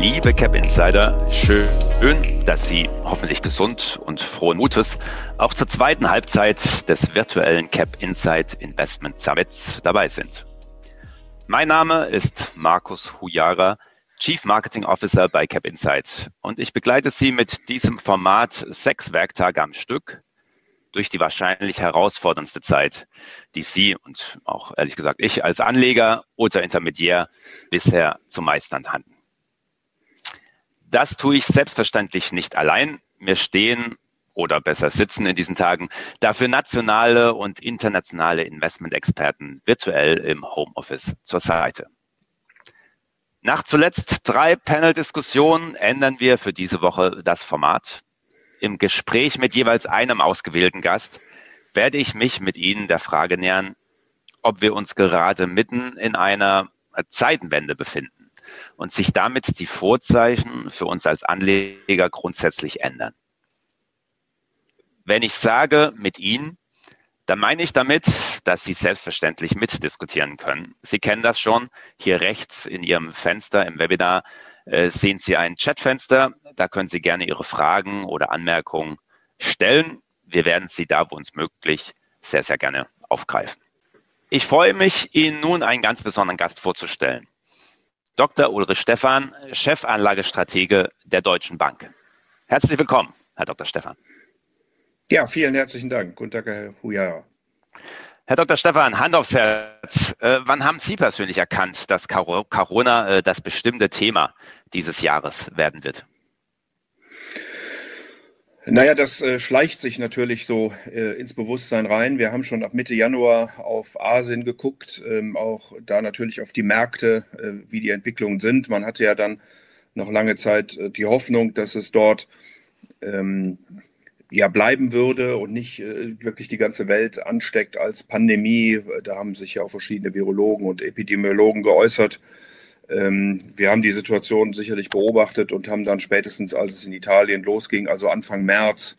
Liebe Cap Insider, schön, dass Sie hoffentlich gesund und frohen Mutes auch zur zweiten Halbzeit des virtuellen Cap Insight Investment Summits dabei sind. Mein Name ist Markus Hujara, Chief Marketing Officer bei Cap Insight und ich begleite Sie mit diesem Format sechs Werktage am Stück durch die wahrscheinlich herausforderndste Zeit, die Sie und auch ehrlich gesagt ich als Anleger oder Intermediär bisher zu meistern hatten. Das tue ich selbstverständlich nicht allein. Mir stehen oder besser sitzen in diesen Tagen dafür nationale und internationale Investmentexperten virtuell im Homeoffice zur Seite. Nach zuletzt drei Panel-Diskussionen ändern wir für diese Woche das Format im Gespräch mit jeweils einem ausgewählten Gast werde ich mich mit Ihnen der Frage nähern, ob wir uns gerade mitten in einer Zeitenwende befinden und sich damit die Vorzeichen für uns als Anleger grundsätzlich ändern. Wenn ich sage mit Ihnen, dann meine ich damit, dass Sie selbstverständlich mitdiskutieren können. Sie kennen das schon. Hier rechts in Ihrem Fenster im Webinar äh, sehen Sie ein Chatfenster. Da können Sie gerne Ihre Fragen oder Anmerkungen stellen. Wir werden sie da, wo uns möglich, sehr, sehr gerne aufgreifen. Ich freue mich, Ihnen nun einen ganz besonderen Gast vorzustellen. Dr. Ulrich Stephan, Chefanlagestratege der Deutschen Bank. Herzlich willkommen, Herr Dr. Stephan. Ja, vielen herzlichen Dank. Guten Tag, Herr Huja. Herr Dr. Stefan, Hand aufs Herz. Äh, wann haben Sie persönlich erkannt, dass Corona äh, das bestimmte Thema dieses Jahres werden wird? Naja, das äh, schleicht sich natürlich so äh, ins Bewusstsein rein. Wir haben schon ab Mitte Januar auf Asien geguckt, ähm, auch da natürlich auf die Märkte, äh, wie die Entwicklungen sind. Man hatte ja dann noch lange Zeit äh, die Hoffnung, dass es dort ähm, ja bleiben würde und nicht äh, wirklich die ganze Welt ansteckt als Pandemie. Da haben sich ja auch verschiedene Virologen und Epidemiologen geäußert. Ähm, wir haben die Situation sicherlich beobachtet und haben dann spätestens, als es in Italien losging, also Anfang März,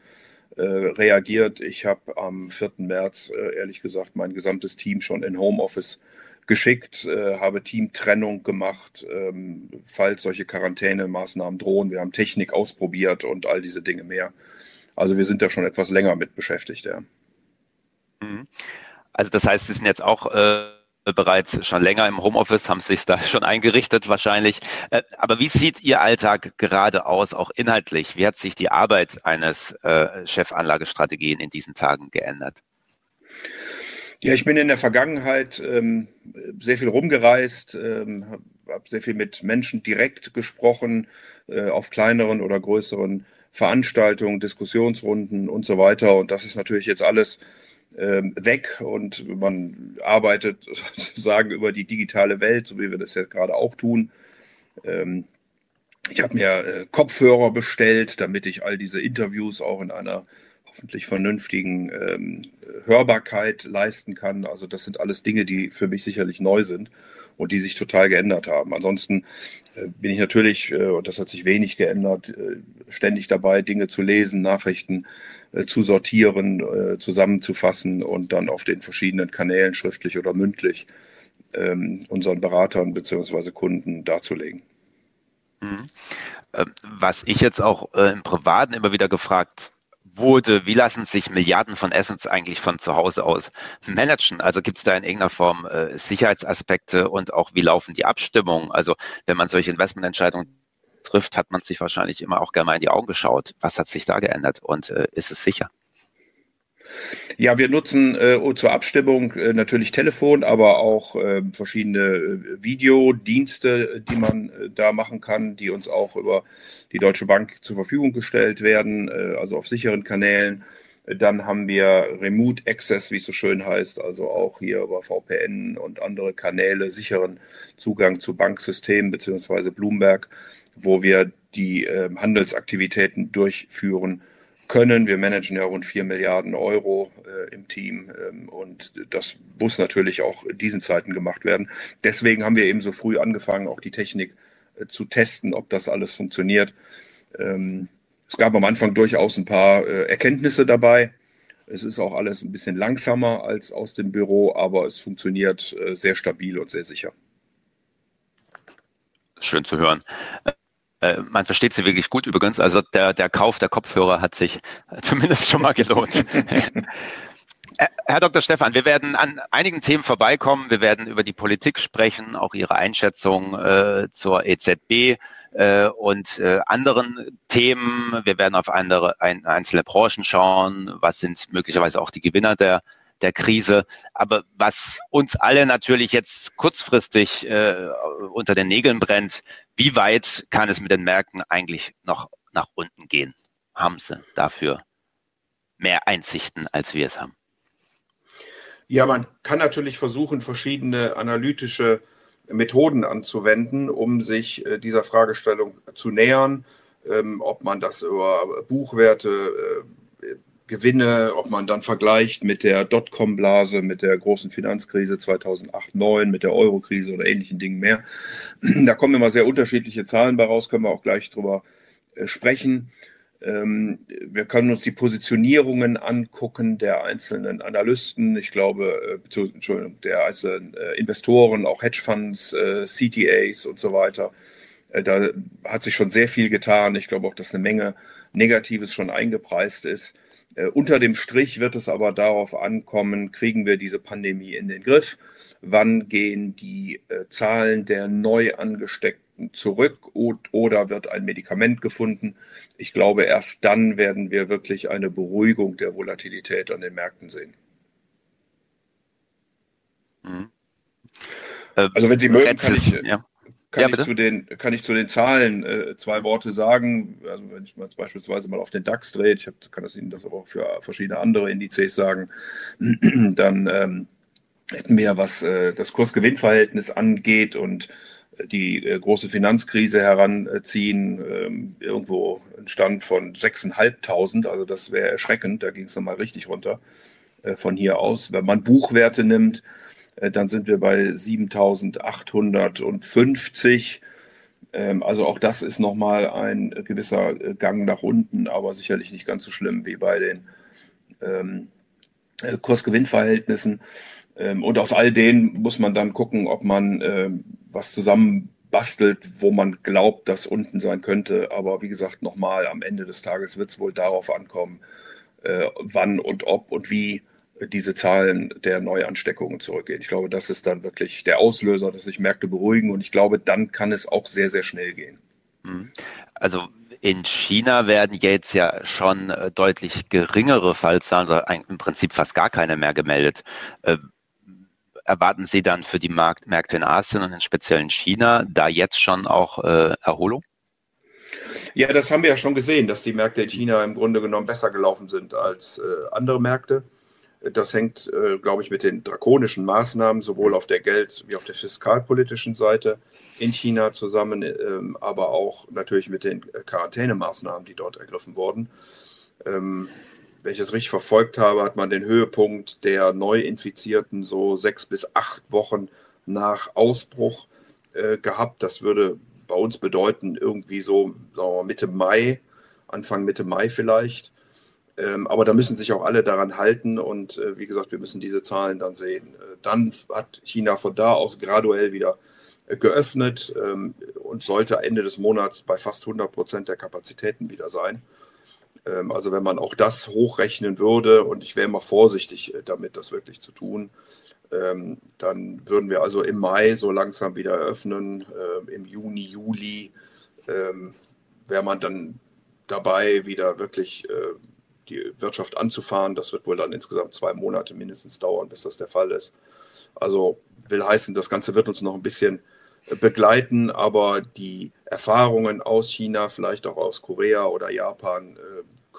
äh, reagiert. Ich habe am 4. März, äh, ehrlich gesagt, mein gesamtes Team schon in Homeoffice geschickt, äh, habe Teamtrennung gemacht, ähm, falls solche Quarantänemaßnahmen drohen. Wir haben Technik ausprobiert und all diese Dinge mehr. Also wir sind da schon etwas länger mit beschäftigt, ja. Mhm. Also das heißt, Sie sind jetzt auch äh, bereits schon länger im Homeoffice, haben sich da schon eingerichtet wahrscheinlich. Äh, aber wie sieht Ihr Alltag gerade aus, auch inhaltlich? Wie hat sich die Arbeit eines äh, Chefanlagestrategien in diesen Tagen geändert? Ja, ich bin in der Vergangenheit ähm, sehr viel rumgereist, ähm, habe sehr viel mit Menschen direkt gesprochen, äh, auf kleineren oder größeren Veranstaltungen, Diskussionsrunden und so weiter. Und das ist natürlich jetzt alles weg und man arbeitet sozusagen über die digitale Welt, so wie wir das jetzt gerade auch tun. Ähm, ich habe mir äh, Kopfhörer bestellt, damit ich all diese Interviews auch in einer hoffentlich vernünftigen ähm, Hörbarkeit leisten kann. Also das sind alles Dinge, die für mich sicherlich neu sind und die sich total geändert haben. Ansonsten äh, bin ich natürlich, äh, und das hat sich wenig geändert, äh, ständig dabei, Dinge zu lesen, Nachrichten zu sortieren, zusammenzufassen und dann auf den verschiedenen Kanälen, schriftlich oder mündlich, ähm, unseren Beratern bzw. Kunden darzulegen. Mhm. Ähm, was ich jetzt auch im Privaten immer wieder gefragt wurde, wie lassen sich Milliarden von Assets eigentlich von zu Hause aus managen? Also gibt es da in irgendeiner Form äh, Sicherheitsaspekte und auch wie laufen die Abstimmungen? Also wenn man solche Investmententscheidungen trifft, hat man sich wahrscheinlich immer auch gerne mal in die Augen geschaut. Was hat sich da geändert und äh, ist es sicher? Ja, wir nutzen äh, zur Abstimmung äh, natürlich Telefon, aber auch äh, verschiedene äh, Videodienste, die man äh, da machen kann, die uns auch über die Deutsche Bank zur Verfügung gestellt werden, äh, also auf sicheren Kanälen. Dann haben wir Remote Access, wie es so schön heißt, also auch hier über VPN und andere Kanäle sicheren Zugang zu Banksystemen beziehungsweise Bloomberg, wo wir die Handelsaktivitäten durchführen können. Wir managen ja rund 4 Milliarden Euro äh, im Team ähm, und das muss natürlich auch in diesen Zeiten gemacht werden. Deswegen haben wir eben so früh angefangen, auch die Technik äh, zu testen, ob das alles funktioniert. Ähm, es gab am Anfang durchaus ein paar äh, Erkenntnisse dabei. Es ist auch alles ein bisschen langsamer als aus dem Büro, aber es funktioniert äh, sehr stabil und sehr sicher. Schön zu hören. Äh, man versteht sie wirklich gut übrigens. Also der, der Kauf der Kopfhörer hat sich zumindest schon mal gelohnt. Herr Dr. Stefan, wir werden an einigen Themen vorbeikommen. Wir werden über die Politik sprechen, auch Ihre Einschätzung äh, zur EZB äh, und äh, anderen Themen. Wir werden auf andere, ein, einzelne Branchen schauen. Was sind möglicherweise auch die Gewinner der, der Krise? Aber was uns alle natürlich jetzt kurzfristig äh, unter den Nägeln brennt, wie weit kann es mit den Märkten eigentlich noch nach unten gehen? Haben Sie dafür mehr Einsichten, als wir es haben? Ja, man kann natürlich versuchen, verschiedene analytische Methoden anzuwenden, um sich äh, dieser Fragestellung zu nähern, ähm, ob man das über Buchwerte, äh, Gewinne, ob man dann vergleicht mit der Dotcom-Blase, mit der großen Finanzkrise 2008, 2009, mit der Euro-Krise oder ähnlichen Dingen mehr. Da kommen immer sehr unterschiedliche Zahlen bei raus, können wir auch gleich drüber äh, sprechen. Ähm, wir können uns die Positionierungen angucken der einzelnen Analysten, ich glaube, äh, Entschuldigung, der einzelnen äh, Investoren, auch Hedgefonds, CTAs und so weiter. Da hat sich schon sehr viel getan. Ich glaube auch, dass eine Menge Negatives schon eingepreist ist. Äh, unter dem Strich wird es aber darauf ankommen, kriegen wir diese Pandemie in den Griff? Wann gehen die äh, Zahlen der neu angesteckten zurück oder wird ein Medikament gefunden. Ich glaube, erst dann werden wir wirklich eine Beruhigung der Volatilität an den Märkten sehen. Mhm. Äh, also wenn Sie mögen, kann ich, ja. Kann, ja, ich zu den, kann ich zu den Zahlen äh, zwei Worte sagen. Also wenn ich mal beispielsweise mal auf den DAX drehe, ich hab, kann das Ihnen das aber auch für verschiedene andere Indizes sagen, dann ähm, hätten wir, was äh, das Kursgewinnverhältnis angeht und die äh, große Finanzkrise heranziehen, ähm, irgendwo ein Stand von 6.500, also das wäre erschreckend, da ging es nochmal richtig runter äh, von hier aus. Wenn man Buchwerte nimmt, äh, dann sind wir bei 7.850. Ähm, also auch das ist nochmal ein gewisser Gang nach unten, aber sicherlich nicht ganz so schlimm wie bei den ähm, Kursgewinnverhältnissen. Ähm, und aus all denen muss man dann gucken, ob man äh, was zusammenbastelt, wo man glaubt, dass unten sein könnte. Aber wie gesagt, nochmal, am Ende des Tages wird es wohl darauf ankommen, äh, wann und ob und wie diese Zahlen der Neuansteckungen zurückgehen. Ich glaube, das ist dann wirklich der Auslöser, dass sich Märkte beruhigen und ich glaube, dann kann es auch sehr, sehr schnell gehen. Mhm. Also in China werden jetzt ja schon äh, deutlich geringere Fallzahlen oder im Prinzip fast gar keine mehr gemeldet. Äh, erwarten Sie dann für die Markt, Märkte in Asien und in speziellen China da jetzt schon auch äh, Erholung? Ja, das haben wir ja schon gesehen, dass die Märkte in China im Grunde genommen besser gelaufen sind als äh, andere Märkte. Das hängt, äh, glaube ich, mit den drakonischen Maßnahmen sowohl auf der Geld- wie auf der fiskalpolitischen Seite in China zusammen, ähm, aber auch natürlich mit den Quarantänemaßnahmen, die dort ergriffen wurden. Ähm, wenn ich es richtig verfolgt habe, hat man den Höhepunkt der Neuinfizierten so sechs bis acht Wochen nach Ausbruch äh, gehabt. Das würde bei uns bedeuten, irgendwie so Mitte Mai, Anfang Mitte Mai vielleicht. Ähm, aber da müssen sich auch alle daran halten und äh, wie gesagt, wir müssen diese Zahlen dann sehen. Äh, dann hat China von da aus graduell wieder äh, geöffnet ähm, und sollte Ende des Monats bei fast 100 Prozent der Kapazitäten wieder sein. Ähm, also wenn man auch das hochrechnen würde, und ich wäre immer vorsichtig damit, das wirklich zu tun, dann würden wir also im Mai so langsam wieder eröffnen. Im Juni, Juli wäre man dann dabei, wieder wirklich die Wirtschaft anzufahren. Das wird wohl dann insgesamt zwei Monate mindestens dauern, bis das der Fall ist. Also will heißen, das Ganze wird uns noch ein bisschen äh, begleiten, aber die Erfahrungen aus China, vielleicht auch aus Korea oder Japan,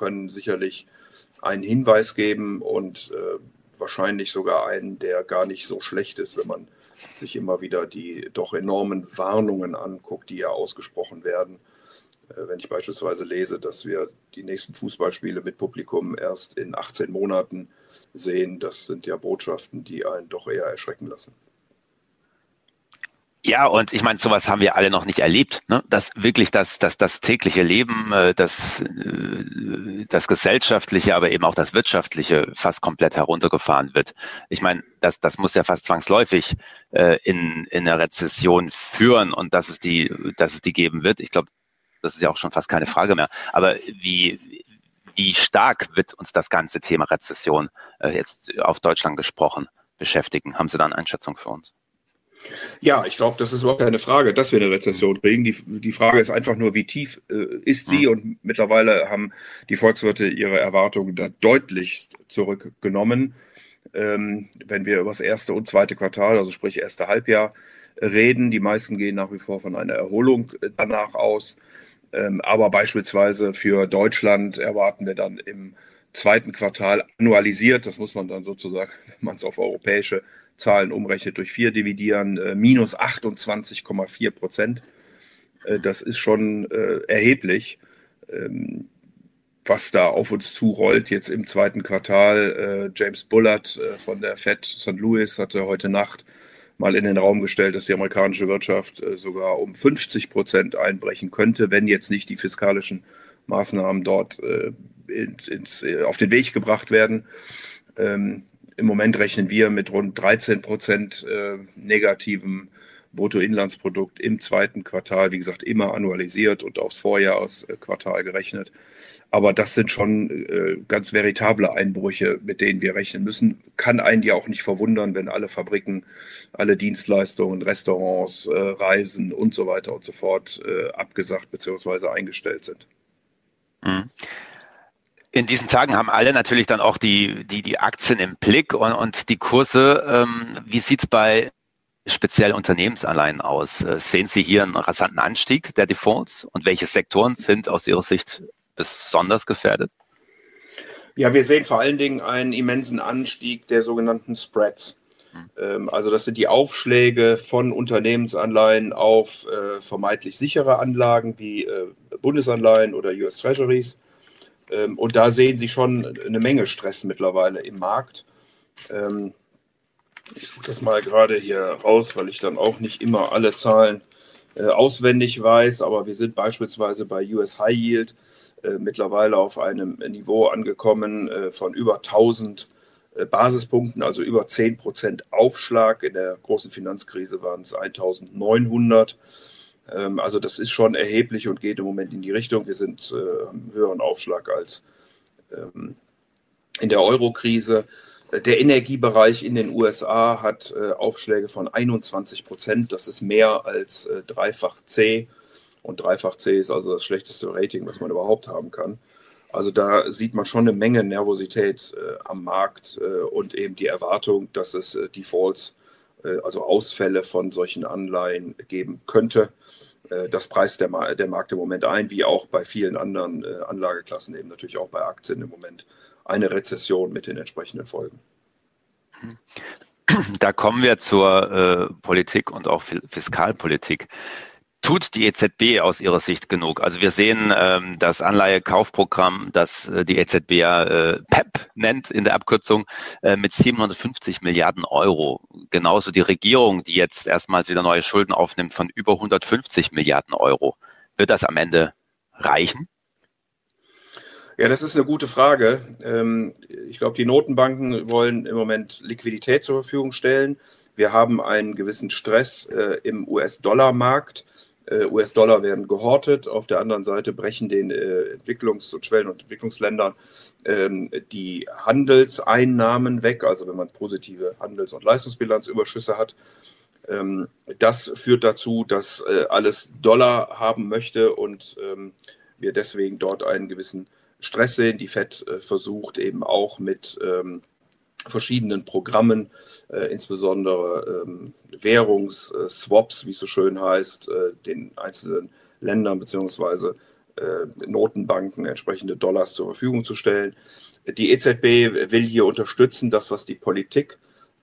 können sicherlich einen Hinweis geben und äh, wahrscheinlich sogar einen, der gar nicht so schlecht ist, wenn man sich immer wieder die doch enormen Warnungen anguckt, die ja ausgesprochen werden. Äh, wenn ich beispielsweise lese, dass wir die nächsten Fußballspiele mit Publikum erst in 18 Monaten sehen, das sind ja Botschaften, die einen doch eher erschrecken lassen. Ja, und ich meine, sowas haben wir alle noch nicht erlebt, ne? dass wirklich das, das, das tägliche Leben, äh, das, äh, das gesellschaftliche, aber eben auch das wirtschaftliche fast komplett heruntergefahren wird. Ich meine, das, das muss ja fast zwangsläufig in, in eine Rezession führen und dass es die, dass es die geben wird. Ich glaube, das ist ja auch schon fast keine Frage mehr. Aber wie, wie stark wird uns das ganze Thema Rezession äh, jetzt auf Deutschland gesprochen beschäftigen? Haben Sie da eine Einschätzung für uns? Ja, ich glaube, das ist überhaupt keine Frage, dass wir eine Rezession kriegen. Die, die Frage ist einfach nur, wie tief äh, ist sie? Mhm. Und mittlerweile haben die Volkswirte ihre Erwartungen da deutlichst zurückgenommen. Ähm, wenn wir über das erste und zweite Quartal, also sprich erste Halbjahr, reden, die meisten gehen nach wie vor von einer Erholung äh, danach aus. Ähm, aber beispielsweise für Deutschland erwarten wir dann im zweiten Quartal annualisiert, das muss man dann sozusagen, wenn man es auf europäische Zahlen umrechnet, durch vier dividieren, äh, minus 28,4 Prozent. Äh, das ist schon äh, erheblich, ähm, was da auf uns zurollt. Jetzt im zweiten Quartal, äh, James Bullard äh, von der Fed St. Louis hatte heute Nacht mal in den Raum gestellt, dass die amerikanische Wirtschaft äh, sogar um 50 Prozent einbrechen könnte, wenn jetzt nicht die fiskalischen Maßnahmen dort äh, ins, äh, auf den Weg gebracht werden. Ähm, Im Moment rechnen wir mit rund 13 Prozent äh, negativem Bruttoinlandsprodukt im zweiten Quartal, wie gesagt, immer annualisiert und aufs Vorjahresquartal gerechnet. Aber das sind schon äh, ganz veritable Einbrüche, mit denen wir rechnen müssen. Kann einen ja auch nicht verwundern, wenn alle Fabriken, alle Dienstleistungen, Restaurants, äh, Reisen und so weiter und so fort äh, abgesagt bzw. eingestellt sind. Mhm. In diesen Tagen haben alle natürlich dann auch die, die, die Aktien im Blick und, und die Kurse. Ähm, wie sieht es bei speziell Unternehmensanleihen aus? Äh, sehen Sie hier einen rasanten Anstieg der Defaults und welche Sektoren sind aus Ihrer Sicht besonders gefährdet? Ja, wir sehen vor allen Dingen einen immensen Anstieg der sogenannten Spreads. Hm. Also das sind die Aufschläge von Unternehmensanleihen auf äh, vermeintlich sichere Anlagen wie äh, Bundesanleihen oder US Treasuries. Ähm, und da sehen Sie schon eine Menge Stress mittlerweile im Markt. Ähm, ich gucke das mal gerade hier raus, weil ich dann auch nicht immer alle Zahlen äh, auswendig weiß, aber wir sind beispielsweise bei US High Yield mittlerweile auf einem Niveau angekommen äh, von über 1000 äh, Basispunkten, also über 10 Prozent Aufschlag. In der großen Finanzkrise waren es 1900. Ähm, also das ist schon erheblich und geht im Moment in die Richtung. Wir sind äh, am höheren Aufschlag als ähm, in der Euro-Krise. Der Energiebereich in den USA hat äh, Aufschläge von 21 Prozent. Das ist mehr als äh, dreifach C. Und dreifach C ist also das schlechteste Rating, was man überhaupt haben kann. Also da sieht man schon eine Menge Nervosität äh, am Markt äh, und eben die Erwartung, dass es äh, Defaults, äh, also Ausfälle von solchen Anleihen geben könnte. Äh, das preist der, der, Markt im Moment ein, wie auch bei vielen anderen äh, Anlageklassen, eben natürlich auch bei Aktien im Moment, eine Rezession mit den entsprechenden Folgen. Da kommen wir zur Politik und auch Fiskalpolitik tut die EZB aus Ihrer Sicht genug? Also wir sehen ähm, das Anleihekaufprogramm, das äh, die EZB ja äh, PEP nennt in der Abkürzung, äh, mit 750 Milliarden Euro. Genauso die Regierung, die jetzt erstmals wieder neue Schulden aufnimmt von über 150 Milliarden Euro. Wird das am Ende reichen? Ja, das ist eine gute Frage. Ähm, ich glaube, die Notenbanken wollen im Moment Liquidität zur Verfügung stellen. Wir haben einen gewissen Stress äh, im US-Dollar-Markt. Äh, US-Dollar werden gehortet. Auf der anderen Seite brechen den äh, Entwicklungs- und Schwellen- und Entwicklungsländern ähm, die Handelseinnahmen weg, also wenn man positive Handels- und Leistungsbilanzüberschüsse hat. Ähm, das führt dazu, dass äh, alles Dollar haben möchte und ähm, wir deswegen dort einen gewissen Stress sehen. Die FED versucht eben auch mit verschiedenen Programmen, äh, insbesondere ähm, Währungsswaps, wie es so schön heißt, äh, den einzelnen Ländern bzw. Äh, Notenbanken entsprechende Dollars zur Verfügung zu stellen. Die EZB will hier unterstützen, das, was die Politik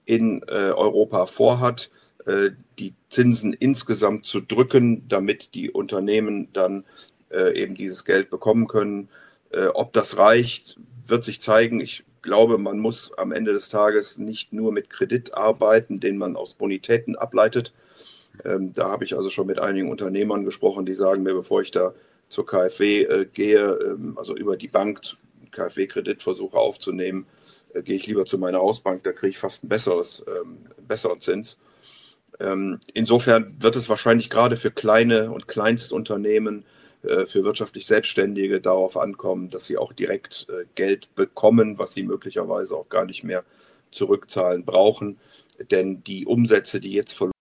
in äh, Europa vorhat, äh, die Zinsen insgesamt zu drücken, damit die Unternehmen dann äh, eben dieses Geld bekommen können. ob das reicht, wird sich zeigen. Ich glaube, man muss am Ende des Tages nicht nur mit Kredit arbeiten, den man aus Bonitäten ableitet. Ähm, da habe ich also schon mit einigen Unternehmern gesprochen, die sagen mir, bevor ich da zur KfW äh, gehe, ähm, also über die Bank KfW-Kredit versuche aufzunehmen, äh, gehe ich lieber zu meiner Hausbank, da kriege ich fast ein besseres, ähm, besseren Zins. Ähm, insofern wird es wahrscheinlich gerade für kleine und Kleinstunternehmen für wirtschaftlich Selbstständige darauf ankommen, dass sie auch direkt äh, Geld bekommen, was sie möglicherweise auch gar nicht mehr zurückzahlen brauchen. Denn die Umsätze, die jetzt verloren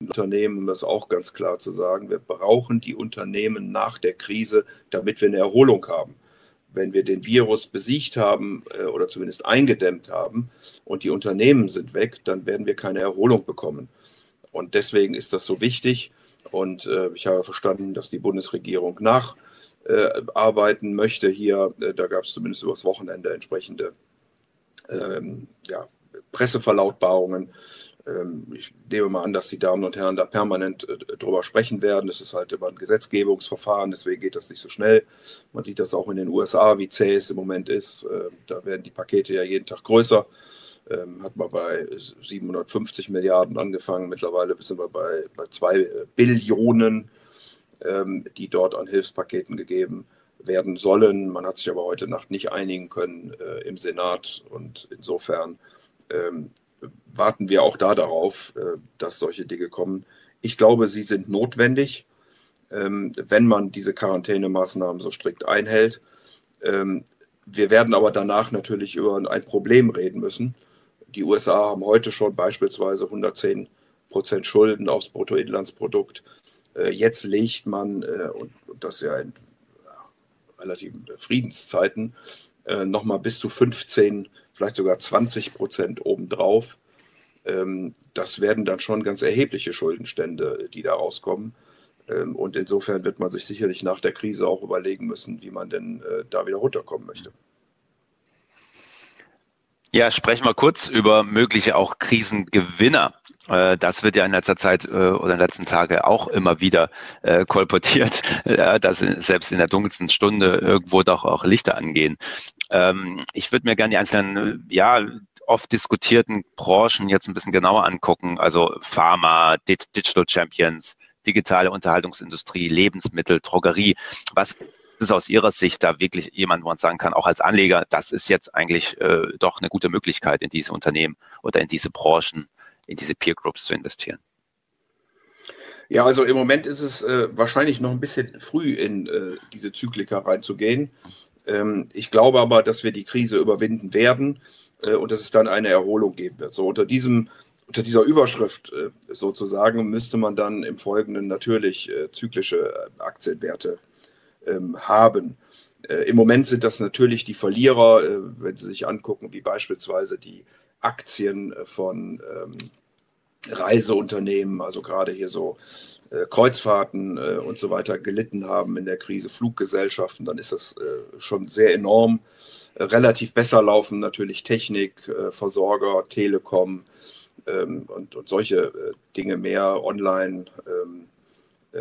Unternehmen, um das auch ganz klar zu sagen, wir brauchen die Unternehmen nach der Krise, damit wir eine Erholung haben. Wenn wir den Virus besiegt haben äh, oder zumindest eingedämmt haben und die Unternehmen sind weg, dann werden wir keine Erholung bekommen. Und deswegen ist das so wichtig. Und äh, ich habe verstanden, dass die Bundesregierung nacharbeiten äh, möchte hier. Äh, da gab es zumindest übers Wochenende entsprechende ähm, ja, Presseverlautbarungen ähm, ich nehme mal an, dass die Damen und Herren da permanent äh, drüber sprechen werden. Das ist halt immer ein Gesetzgebungsverfahren, deswegen geht das nicht so schnell. Man sieht das auch in den USA, wie zäh es im Moment ist. Da werden die Pakete ja jeden Tag größer. Ähm, hat man bei 750 Milliarden angefangen, mittlerweile sind wir bei, bei zwei äh, Billionen, ähm, die dort an Hilfspaketen gegeben werden sollen. Man hat sich aber heute Nacht nicht einigen können äh, im Senat und insofern ähm, warten wir auch da darauf, äh, dass solche Dinge kommen. Ich glaube, sie sind notwendig, ähm, wenn man diese Quarantänemaßnahmen so strikt einhält. Ähm, wir werden aber danach natürlich über ein Problem reden müssen. Die USA haben heute schon beispielsweise 110 Prozent Schulden aufs Bruttoinlandsprodukt. Äh, jetzt legt man, äh, und das ja in relativen Friedenszeiten, nochmal bis zu 15 vielleicht sogar 20 Prozent obendrauf. Ähm, das werden dann schon ganz erhebliche Schuldenstände, die da rauskommen. Ähm, und insofern wird man sich sicherlich nach der Krise auch überlegen müssen, wie man denn äh, da wieder runterkommen möchte. Ja, sprechen wir kurz über mögliche auch Krisengewinner. Äh, das wird ja in letzter Zeit äh, oder in den letzten Tagen auch immer wieder kolportiert, dass selbst in der dunkelsten Stunde irgendwo doch auch Lichter angehen. Ähm, ich würde mir gerne die einzelnen, ja, oft diskutierten Branchen jetzt ein bisschen genauer angucken. Also Pharma, Digital Champions, digitale Unterhaltungsindustrie, Lebensmittel, Drogerie. Was ist aus Ihrer Sicht da wirklich jemand, wo man sagen kann, auch als Anleger, das ist jetzt eigentlich äh, doch eine gute Möglichkeit, in diese Unternehmen oder in diese Branchen, in diese Peer Groups zu investieren? Ja, also im Moment ist es äh, wahrscheinlich noch ein bisschen früh in äh, diese Zyklika reinzugehen. Ähm, ich glaube aber, dass wir die Krise überwinden werden äh, und dass es dann eine Erholung geben wird. So unter diesem unter dieser Überschrift äh, sozusagen müsste man dann im Folgenden natürlich äh, zyklische Aktienwerte ähm, haben. Im Moment sind das natürlich die Verlierer, wenn Sie sich angucken, wie beispielsweise die Aktien von ähm, Reiseunternehmen, also gerade hier so äh, Kreuzfahrten äh, und so weiter gelitten haben in der Krise, Fluggesellschaften, dann ist das äh, schon sehr enorm. relativ besser laufen natürlich Technik, Versorger, Telekom ähm, und, und, solche Dinge mehr, online. Ähm,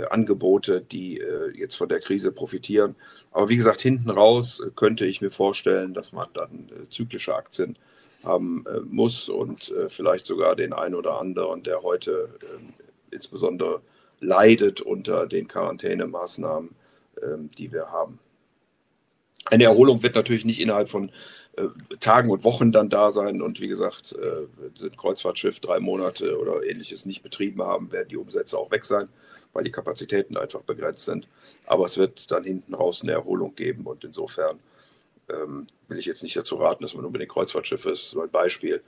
Angebote, die jetzt von der Krise profitieren. Aber wie gesagt, hinten raus könnte ich mir vorstellen, dass man dann zyklische Aktien haben muss und vielleicht sogar den einen oder anderen, der heute ähm, insbesondere leidet unter den Quarantänemaßnahmen, ähm, die wir haben. Eine Erholung wird natürlich nicht innerhalb von äh, Tagen und Wochen dann da sein. Und wie gesagt, äh, ein Kreuzfahrtschiff drei Monate oder ähnliches nicht betrieben haben, werden die Umsätze auch weg sein, weil die Kapazitäten einfach begrenzt sind. Aber es wird dann hinten raus eine Erholung geben. Und insofern ähm, will ich jetzt nicht dazu raten, dass man unbedingt Kreuzfahrtschiff ist, so ein Beispiel.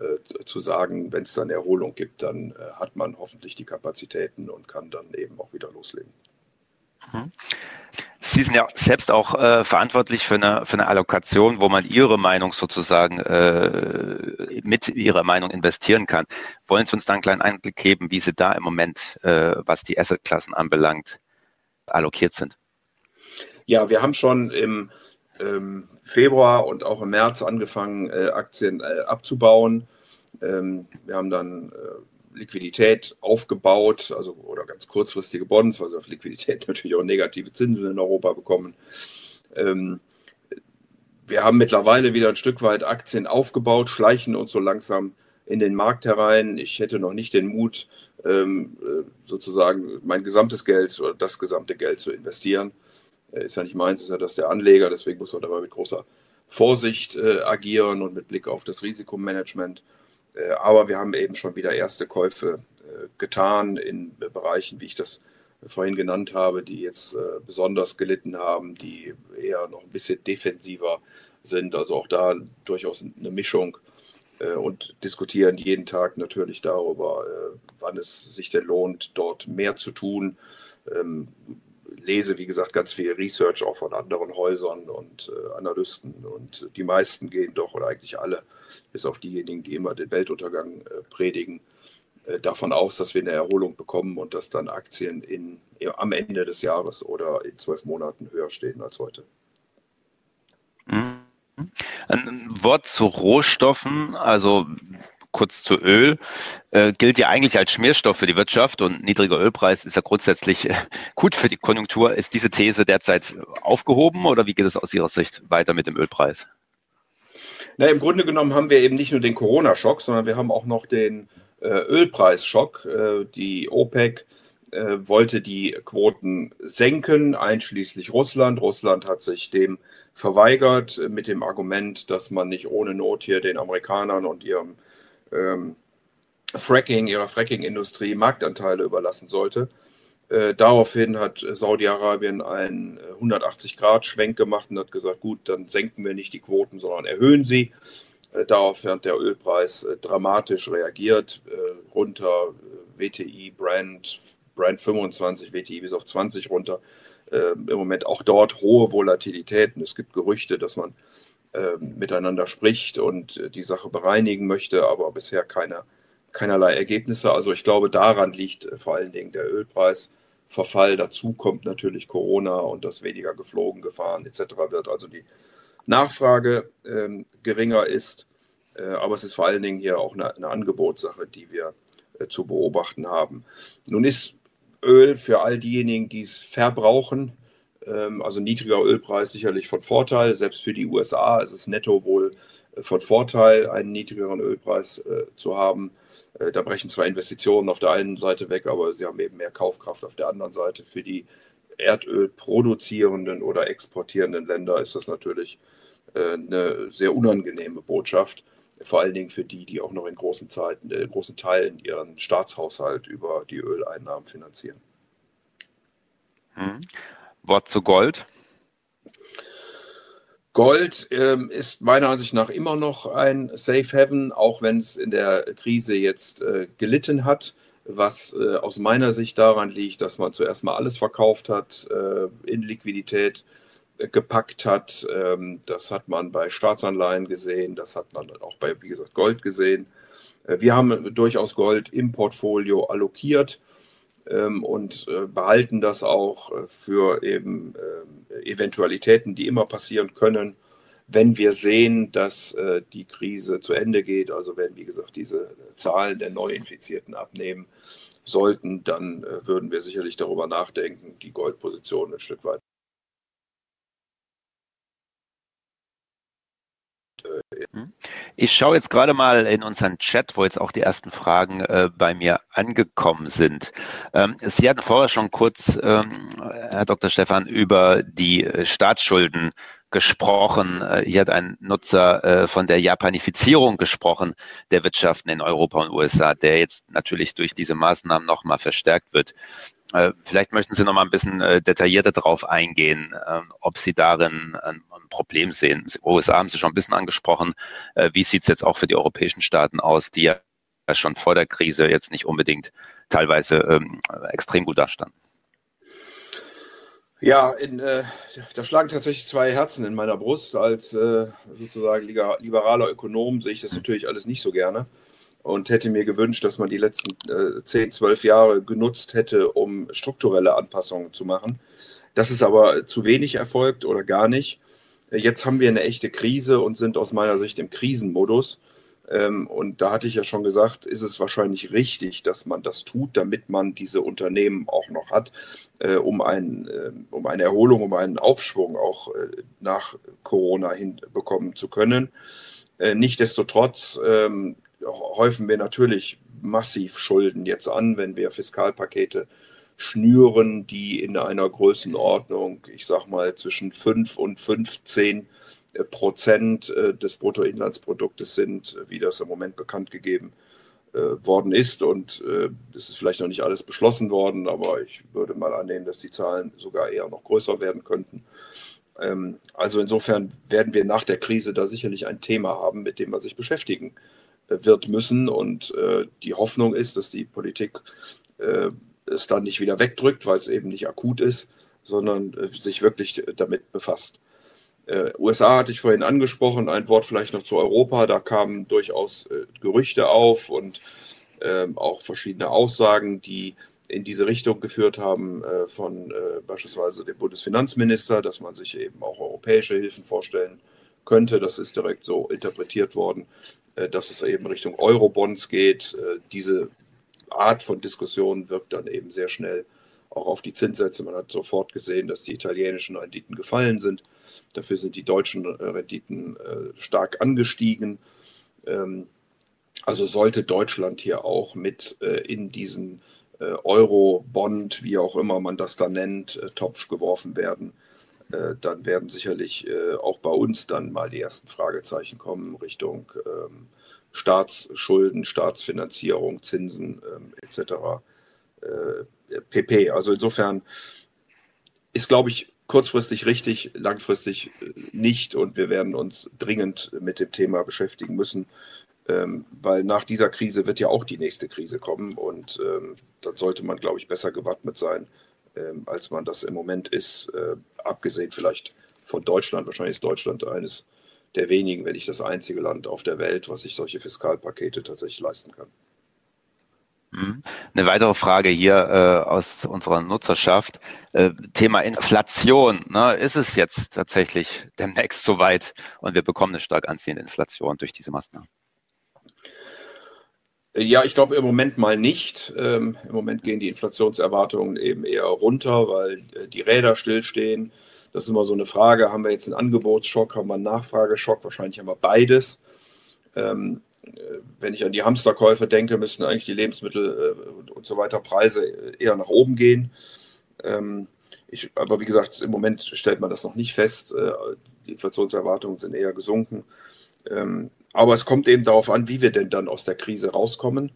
Äh, zu sagen, wenn es dann Erholung gibt, dann äh, hat man hoffentlich die Kapazitäten und kann dann eben auch wieder loslegen. Mhm. Sie sind ja selbst auch äh, verantwortlich für eine, für eine Allokation, wo man Ihre Meinung sozusagen äh, mit Ihrer Meinung investieren kann. Wollen Sie uns da einen kleinen Einblick geben, wie Sie da im Moment, äh, was die Assetklassen anbelangt, allokiert sind? Ja, wir haben schon im ähm, Februar und auch im März angefangen, äh, Aktien äh, abzubauen. Ähm, wir haben dann äh, Liquidität aufgebaut, also oder ganz kurzfristige Bonds, weil sie auf Liquidität natürlich auch negative Zinsen in Europa bekommen. Ähm, wir haben mittlerweile wieder ein Stück weit Aktien aufgebaut, schleichen uns so langsam in den Markt herein. Ich hätte noch nicht den Mut, ähm, äh, sozusagen mein gesamtes Geld oder das gesamte Geld zu investieren ist ja nicht meins, ist ja das der Anleger, deswegen muss man dabei mit großer Vorsicht äh, agieren und mit Blick auf das Risikomanagement. Aber wir haben eben schon wieder erste Käufe getan in Bereichen, wie ich das vorhin genannt habe, die jetzt besonders gelitten haben, die eher noch ein bisschen defensiver sind. Also auch da durchaus eine Mischung und diskutieren jeden Tag natürlich darüber, wann es sich denn lohnt, dort mehr zu tun. Lese, wie gesagt, ganz viel Research auch von anderen Häusern und äh, Analysten und die meisten gehen doch, oder eigentlich alle, bis auf diejenigen, die immer den Weltuntergang äh, predigen, äh, davon aus, dass wir eine Erholung bekommen und dass dann Aktien in, am Ende des Jahres oder in zwölf Monaten höher stehen als heute. Mhm. Ein Wort zu Rohstoffen. Also kurz zu Öl, äh, gilt ja eigentlich als Schmierstoff für die Wirtschaft und niedriger Ölpreis ist ja grundsätzlich äh, gut für die Konjunktur. Ist diese These derzeit aufgehoben oder wie geht es aus Ihrer Sicht weiter mit dem Ölpreis? Na, Im Grunde genommen haben wir eben nicht nur den Corona-Schock, sondern wir haben auch noch den äh, Ölpreisschock. Äh, die OPEC äh, wollte die Quoten senken, einschließlich Russland. Russland hat sich dem verweigert mit dem Argument, dass man nicht ohne Not hier den Amerikanern und ihrem ähm, Fracking, ihrer Fracking-Industrie Marktanteile überlassen sollte. Äh, daraufhin hat Saudi-Arabien einen 180-Grad-Schwenk gemacht und hat gesagt, gut, dann senken wir nicht die Quoten, sondern erhöhen sie. Äh, daraufhin hat der Ölpreis äh, dramatisch reagiert, äh, runter, äh, WTI, Brand, Brand 25, WTI bis auf 20 runter. Äh, Im Moment auch dort hohe Volatilitäten. Es gibt Gerüchte, dass man ähm, miteinander spricht und äh, die Sache bereinigen möchte, aber bisher keine, keinerlei Ergebnisse. Also ich glaube, daran liegt äh, vor allen Dingen der Ölpreisverfall. Dazu kommt natürlich Corona und das weniger geflogen, gefahren etc. wird. Also die Nachfrage ähm, geringer ist, äh, aber es ist vor allen Dingen hier auch eine, eine Angebotssache, die wir äh, zu beobachten haben. Nun ist Öl für all diejenigen, die es verbrauchen, also niedriger Ölpreis sicherlich von Vorteil. Selbst für die USA ist es netto wohl äh, von Vorteil, einen niedrigeren Ölpreis äh, zu haben. Äh, da brechen zwar Investitionen auf der einen Seite weg, aber sie haben eben mehr Kaufkraft auf der anderen Seite. Für die Erdöl produzierenden oder exportierenden Länder ist das natürlich eine sehr unangenehme Botschaft. Vor allen Dingen für die, die auch noch in großen, Zeiten, großen Teilen ihren Staatshaushalt über die Öleinnahmen finanzieren. Hm. Wort zu Gold. Gold ähm, ist meiner Ansicht nach immer noch ein Safe Haven, auch wenn es in der Krise jetzt äh, gelitten hat, was äh, aus meiner Sicht daran liegt, dass man zuerst mal alles verkauft hat, äh, in Liquidität äh, gepackt hat. Ähm, das hat man bei Staatsanleihen gesehen, das hat man auch bei, wie gesagt, Gold gesehen. Äh, wir haben durchaus Gold im Portfolio allokiert ähm, und äh, behalten das auch äh, für eben äh, Eventualitäten, die immer passieren können, wenn wir sehen, dass äh, die Krise zu Ende geht. Also wenn, wie gesagt, diese Zahlen der Neuinfizierten abnehmen sollten, dann äh, würden wir sicherlich darüber nachdenken, die Goldposition ein Stück weit Hm? Ich schaue jetzt gerade mal in unseren Chat, wo jetzt auch die ersten Fragen äh, bei mir angekommen sind. Ähm, Sie hatten vorher schon kurz, ähm, Herr Dr. Stefan, über die äh, Staatsschulden gesprochen. Äh, hier hat ein Nutzer äh, von der Japanifizierung gesprochen der Wirtschaften in Europa und USA, der jetzt natürlich durch diese Maßnahmen nochmal verstärkt wird. Äh, vielleicht möchten Sie noch mal ein bisschen detaillierter darauf eingehen, ähm, ob Sie darin ein Problem sehen. USA haben Sie schon ein bisschen angesprochen. Wie sieht es jetzt auch für die europäischen Staaten aus, die ja schon vor der Krise jetzt nicht unbedingt teilweise ähm, extrem gut dastanden? Ja, in, äh, da schlagen tatsächlich zwei Herzen in meiner Brust. Als äh, sozusagen liberaler Ökonom sehe ich das natürlich alles nicht so gerne und hätte mir gewünscht, dass man die letzten äh, 10, 12 Jahre genutzt hätte, um strukturelle Anpassungen zu machen. Das ist aber zu wenig erfolgt oder gar nicht. Jetzt haben wir eine echte Krise und sind aus meiner Sicht im Krisenmodus. Ähm, und da hatte ich ja schon gesagt, ist es wahrscheinlich richtig, dass man das tut, damit man diese Unternehmen auch noch hat, äh, um, ein, äh, um eine Erholung, um einen Aufschwung auch äh, nach Corona hinbekommen zu können. Äh, Nichtsdestotrotz ähm, häufen wir natürlich massiv Schulden jetzt an, wenn wir Fiskalpakete schnüren, die in einer Größenordnung, ich sag mal, zwischen 5 und 15 Prozent des Bruttoinlandsproduktes sind, wie das im Moment bekannt gegeben worden ist. Und es ist vielleicht noch nicht alles beschlossen worden, aber ich würde mal annehmen, dass die Zahlen sogar eher noch größer werden könnten. Ähm, also insofern werden wir nach der Krise da sicherlich ein Thema haben, mit dem man sich beschäftigen äh, wird müssen. Und äh, die Hoffnung ist, dass die Politik äh, es dann nicht wieder wegdrückt, weil es eben nicht akut ist, sondern sich wirklich damit befasst. USA hatte ich vorhin angesprochen, ein Wort vielleicht noch zu Europa. Da kamen durchaus Gerüchte auf und ähm, auch verschiedene Aussagen, die in diese Richtung geführt haben äh, von äh, beispielsweise dem Bundesfinanzminister, dass man sich eben auch europäische Hilfen vorstellen könnte. Das ist direkt so interpretiert worden, äh, dass es eben Richtung Eurobonds geht. Äh, diese Art von Diskussion wirkt dann eben sehr schnell auch auf die Zinssätze. Man hat sofort gesehen, dass die italienischen Renditen gefallen sind. Dafür sind die deutschen äh, Renditen äh, stark angestiegen. Ähm, also sollte Deutschland hier auch mit in diesen äh, Euro-Bond, wie auch immer man das da nennt, äh, Topf geworfen werden, äh, dann werden sicherlich auch bei uns dann mal die ersten Fragezeichen kommen Richtung ähm, Staatsschulden, Staatsfinanzierung, Zinsen ähm, etc. pp. Also insofern ist, glaube ich, kurzfristig richtig, langfristig nicht und wir werden uns dringend mit dem Thema beschäftigen müssen. Ähm, weil nach dieser Krise wird ja auch die nächste Krise kommen und ähm, dann sollte man, glaube ich, besser gewappnet sein, ähm, als man das im Moment ist. Äh, abgesehen vielleicht von Deutschland. Wahrscheinlich ist Deutschland eines der wenigen, wenn nicht das einzige Land auf der Welt, was sich solche Fiskalpakete tatsächlich leisten kann. Mhm. Eine weitere Frage hier äh, aus unserer Nutzerschaft. Äh, Thema Inflation. Ne? Ist es jetzt tatsächlich demnächst soweit und wir bekommen eine stark anziehende Inflation durch diese Maßnahmen? Ja, ich glaube im Moment mal nicht. Ähm, Im Moment gehen die Inflationserwartungen eben eher runter, weil äh, die Räder stillstehen. Das ist immer so eine Frage, haben wir jetzt einen Angebotsschock, haben wir einen Nachfrageschock? Wahrscheinlich haben wir beides. Ähm, äh, wenn ich an die Hamsterkäufe denke, müssten eigentlich die Lebensmittel äh, und so weiter Preise eher nach oben gehen. Ähm, ich, aber wie gesagt, im Moment stellt man das noch nicht fest. Äh, die Inflationserwartungen sind eher gesunken. Ähm, aber es kommt eben darauf an, wie wir denn dann aus der Krise rauskommen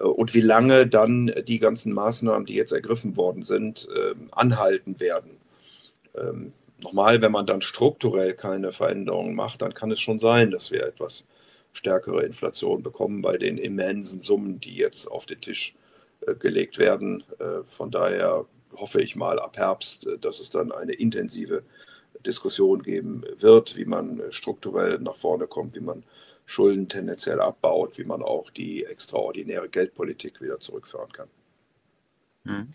äh, und wie lange dann die ganzen Maßnahmen, die jetzt ergriffen worden sind, ähm, anhalten werden. Nochmal, wenn man dann strukturell keine Veränderungen macht, dann kann es schon sein, dass wir etwas stärkere Inflation bekommen bei den immensen Summen, die jetzt auf den Tisch äh, gelegt werden. Äh, von daher hoffe ich mal ab Herbst, dass es dann eine intensive Diskussion geben wird, wie man strukturell nach vorne kommt, wie man Schulden tendenziell abbaut, wie man auch die extraordinäre Geldpolitik wieder zurückführen kann. Hm.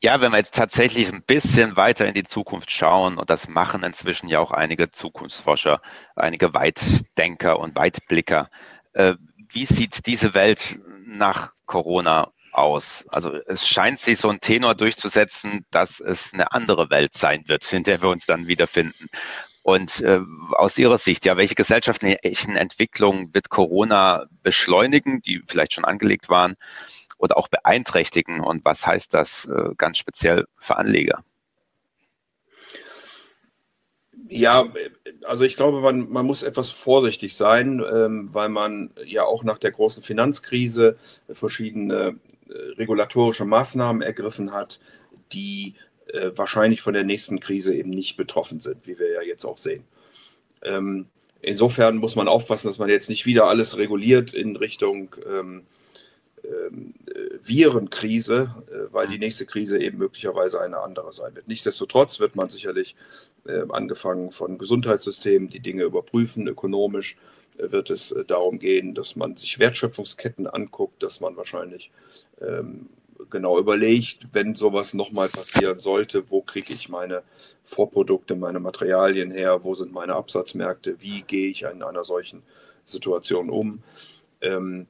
Ja, wenn wir jetzt tatsächlich ein bisschen weiter in die Zukunft schauen, und das machen inzwischen ja auch einige Zukunftsforscher, einige Weitdenker und Weitblicker, äh, wie sieht diese Welt nach Corona aus? Also es scheint sich so ein Tenor durchzusetzen, dass es eine andere Welt sein wird, in der wir uns dann wiederfinden. Und äh, aus Ihrer Sicht, ja, welche gesellschaftlichen Entwicklungen wird Corona beschleunigen, die vielleicht schon angelegt waren, oder auch beeinträchtigen? Und was heißt das äh, ganz speziell für Anleger? Ja, also ich glaube, man, man muss etwas vorsichtig sein, ähm, weil man ja auch nach der großen Finanzkrise verschiedene äh, regulatorische Maßnahmen ergriffen hat, die äh, wahrscheinlich von der nächsten Krise eben nicht betroffen sind, wie wir ja jetzt auch sehen. Ähm, insofern muss man aufpassen, dass man jetzt nicht wieder alles reguliert in Richtung ähm, Virenkrise, äh, weil die nächste Krise eben möglicherweise eine andere sein wird. Nichtsdestotrotz wird man sicherlich äh, angefangen von Gesundheitssystemen die Dinge überprüfen, ökonomisch äh, wird es äh, darum gehen, dass man sich Wertschöpfungsketten anguckt, dass man wahrscheinlich ähm, genau überlegt, wenn sowas nochmal passieren sollte, wo kriege ich meine Vorprodukte, meine Materialien her, wo sind meine Absatzmärkte, wie gehe ich in einer solchen Situation um. Ähm,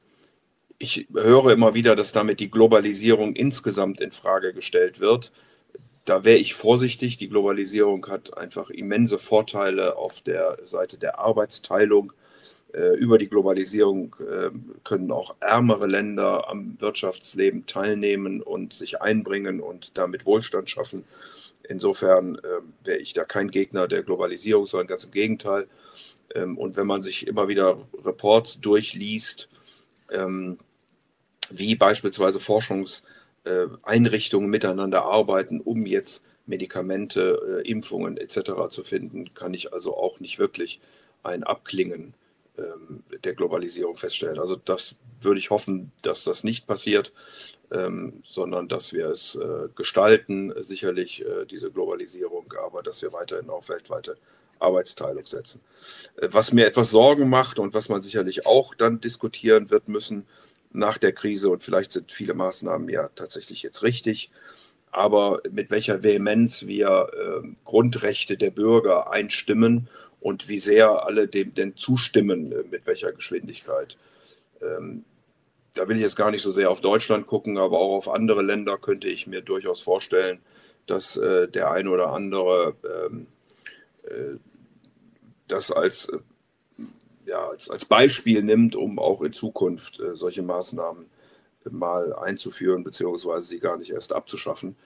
ich höre immer wieder, dass damit die Globalisierung insgesamt in Frage gestellt wird. Da wäre ich vorsichtig. Die Globalisierung hat einfach immense Vorteile auf der Seite der Arbeitsteilung äh, über die Globalisierung äh, können auch ärmere Länder am Wirtschaftsleben teilnehmen und sich einbringen und damit Wohlstand schaffen. Insofern äh, wäre ich da kein Gegner der Globalisierung, sondern ganz im Gegenteil. Ähm, und wenn man sich immer wieder Reports durchliest, ähm, wie beispielsweise Forschungseinrichtungen miteinander arbeiten, um jetzt Medikamente, äh, Impfungen etc. zu finden, kann ich also auch nicht wirklich ein Abklingen ähm, der Globalisierung feststellen. Also das würde ich hoffen, dass das nicht passiert, ähm, sondern dass wir es äh, gestalten, sicherlich äh, diese Globalisierung, aber dass wir weiterhin auf weltweite Arbeitsteilung setzen. Äh, was mir etwas Sorgen macht und was man sicherlich auch dann diskutieren wird müssen nach der Krise, und vielleicht sind viele Maßnahmen ja tatsächlich jetzt richtig, aber mit welcher Vehemenz wir äh, Grundrechte der Bürger einstimmen und wie sehr alle dem denn zustimmen, äh, mit welcher Geschwindigkeit. Ähm, da will ich jetzt gar nicht so sehr auf Deutschland gucken, aber auch auf andere Länder könnte ich mir durchaus vorstellen, dass äh, der eine oder andere ähm, äh, das als, äh, ja, als, als Beispiel nimmt, um auch in Zukunft äh, solche Maßnahmen mal einzuführen, beziehungsweise sie gar nicht erst abzuschaffen.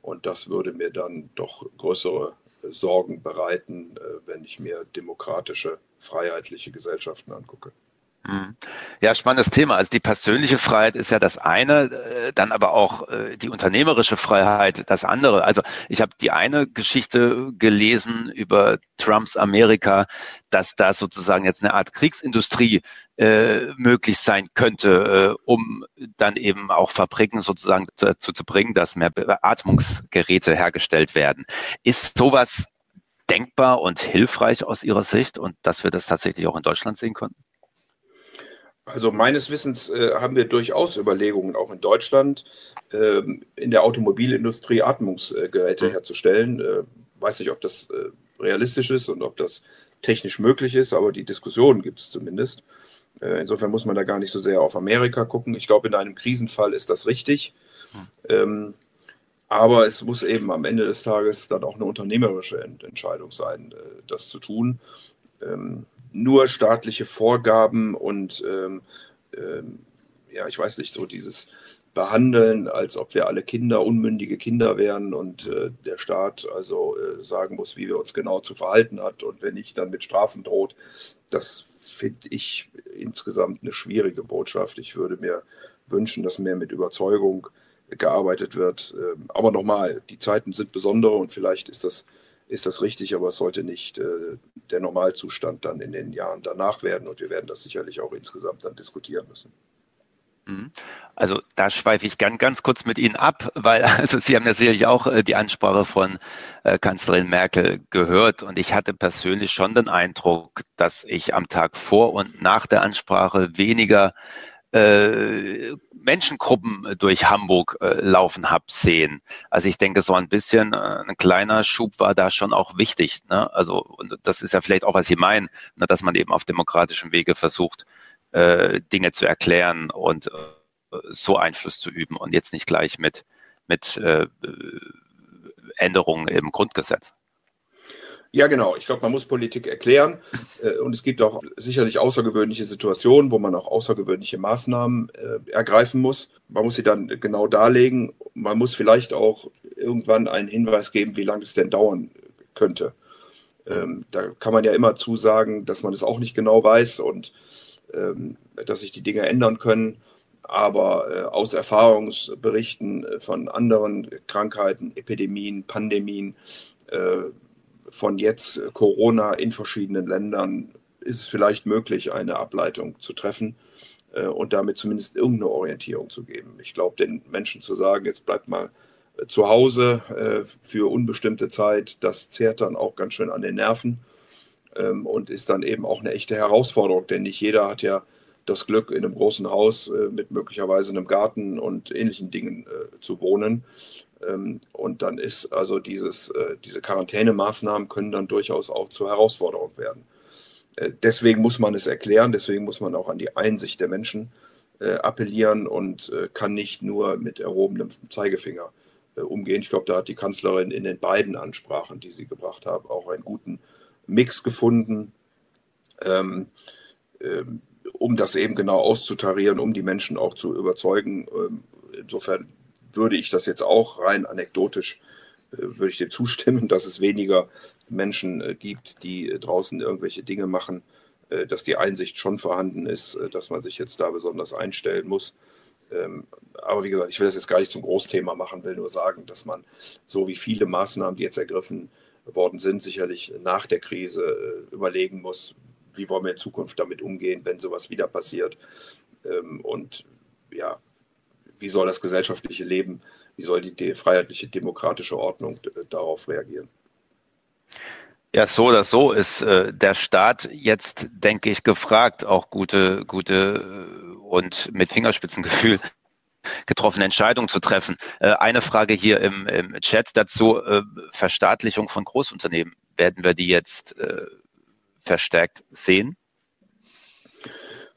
Und das würde mir dann doch größere Sorgen bereiten, wenn ich mir demokratische, freiheitliche Gesellschaften angucke. Mhm. Ja, spannendes Thema. Also die persönliche Freiheit ist ja das eine, äh, dann aber auch äh, die unternehmerische Freiheit das andere. Also ich habe die eine Geschichte gelesen über Trumps Amerika, dass da sozusagen jetzt eine Art Kriegsindustrie äh, möglich sein könnte, äh, um dann eben auch Fabriken sozusagen dazu zu bringen, dass mehr Beatmungsgeräte hergestellt werden. Ist sowas denkbar und hilfreich aus Ihrer Sicht und dass wir das tatsächlich auch in Deutschland sehen konnten? Also meines Wissens äh, haben wir durchaus Überlegungen, auch in Deutschland ähm, in der Automobilindustrie Atmungsgeräte mhm. herzustellen. Äh, weiß nicht, ob das äh, realistisch ist und ob das technisch möglich ist, aber die Diskussion gibt es zumindest. Äh, insofern muss man da gar nicht so sehr auf Amerika gucken. Ich glaube, in einem Krisenfall ist das richtig. Mhm. Ähm, aber es muss eben am Ende des Tages dann auch eine unternehmerische Entscheidung sein, äh, das zu tun. Ähm, nur staatliche Vorgaben und ähm, ähm, ja, ich weiß nicht, so dieses Behandeln, als ob wir alle Kinder, unmündige Kinder wären und äh, der Staat also äh, sagen muss, wie wir uns genau zu verhalten hat und wenn nicht, dann mit Strafen droht. Das finde ich insgesamt eine schwierige Botschaft. Ich würde mir wünschen, dass mehr mit Überzeugung gearbeitet wird. Ähm, aber nochmal, die Zeiten sind besondere und vielleicht ist das ist das richtig, aber es sollte nicht äh, der Normalzustand dann in den Jahren danach werden und wir werden das sicherlich auch insgesamt dann diskutieren müssen. Mhm. Also da schweife ich ganz, ganz kurz mit Ihnen ab, weil also Sie haben ja sicherlich auch äh, die Ansprache von äh, Kanzlerin Merkel gehört und ich hatte persönlich schon den Eindruck, dass ich am Tag vor und nach der Ansprache weniger äh, Menschengruppen durch Hamburg äh, laufen habe sehen. Also ich denke, so ein bisschen äh, ein kleiner Schub war da schon auch wichtig. Ne? Also und das ist ja vielleicht auch, was Sie meinen, ne, dass man eben auf demokratischem Wege versucht, äh, Dinge zu erklären und äh, so Einfluss zu üben und jetzt nicht gleich mit, mit äh, Änderungen im Grundgesetz. Ja, genau. Ich glaube, man muss Politik erklären. Äh, und es gibt auch sicherlich außergewöhnliche Situationen, wo man auch außergewöhnliche Maßnahmen äh, ergreifen muss. Man muss sie dann genau darlegen. Man muss vielleicht auch irgendwann einen Hinweis geben, wie lange es denn dauern könnte. Ähm, da kann man ja immer zusagen, dass man es auch nicht genau weiß und ähm, dass sich die Dinge ändern können. Aber äh, aus Erfahrungsberichten von anderen Krankheiten, Epidemien, Pandemien, äh, von jetzt Corona in verschiedenen Ländern ist es vielleicht möglich, eine Ableitung zu treffen äh, und damit zumindest irgendeine Orientierung zu geben. Ich glaube, den Menschen zu sagen, jetzt bleibt mal äh, zu Hause äh, für unbestimmte Zeit, das zehrt dann auch ganz schön an den Nerven ähm, und ist dann eben auch eine echte Herausforderung, denn nicht jeder hat ja das Glück, in einem großen Haus äh, mit möglicherweise einem Garten und ähnlichen Dingen äh, zu wohnen. Ähm, und dann ist also dieses, äh, diese Quarantänemaßnahmen können dann durchaus auch zur Herausforderung werden. Äh, deswegen muss man es erklären, deswegen muss man auch an die Einsicht der Menschen äh, appellieren und kann nicht nur mit erhobenem Zeigefinger umgehen. Ich glaube, da hat die Kanzlerin in den beiden Ansprachen, die sie gebracht hat, auch einen guten Mix gefunden, ähm, ähm, um das eben genau auszutarieren, um die Menschen auch zu überzeugen. insofern würde ich das jetzt auch rein anekdotisch würde ich dir zustimmen, dass es weniger Menschen gibt, die draußen irgendwelche Dinge machen, dass die Einsicht schon vorhanden ist, dass man sich jetzt da besonders einstellen muss. Ähm, aber wie gesagt, ich will das jetzt gar nicht zum Großthema machen, will nur sagen, dass man so wie viele Maßnahmen, die jetzt ergriffen worden sind, sicherlich nach der Krise äh, überlegen muss, wie wollen wir in Zukunft damit umgehen, wenn sowas wieder passiert. Ähm, und ja, wie soll das gesellschaftliche Leben, wie soll die freiheitliche demokratische Ordnung äh, darauf reagieren? Ja, so oder so ist äh, der Staat jetzt, denke ich, gefragt, auch gute, gute äh, und mit Fingerspitzengefühl getroffene Entscheidungen zu treffen. Äh, eine Frage hier im, im Chat dazu, äh, Verstaatlichung von Großunternehmen. Werden wir die jetzt äh, verstärkt sehen?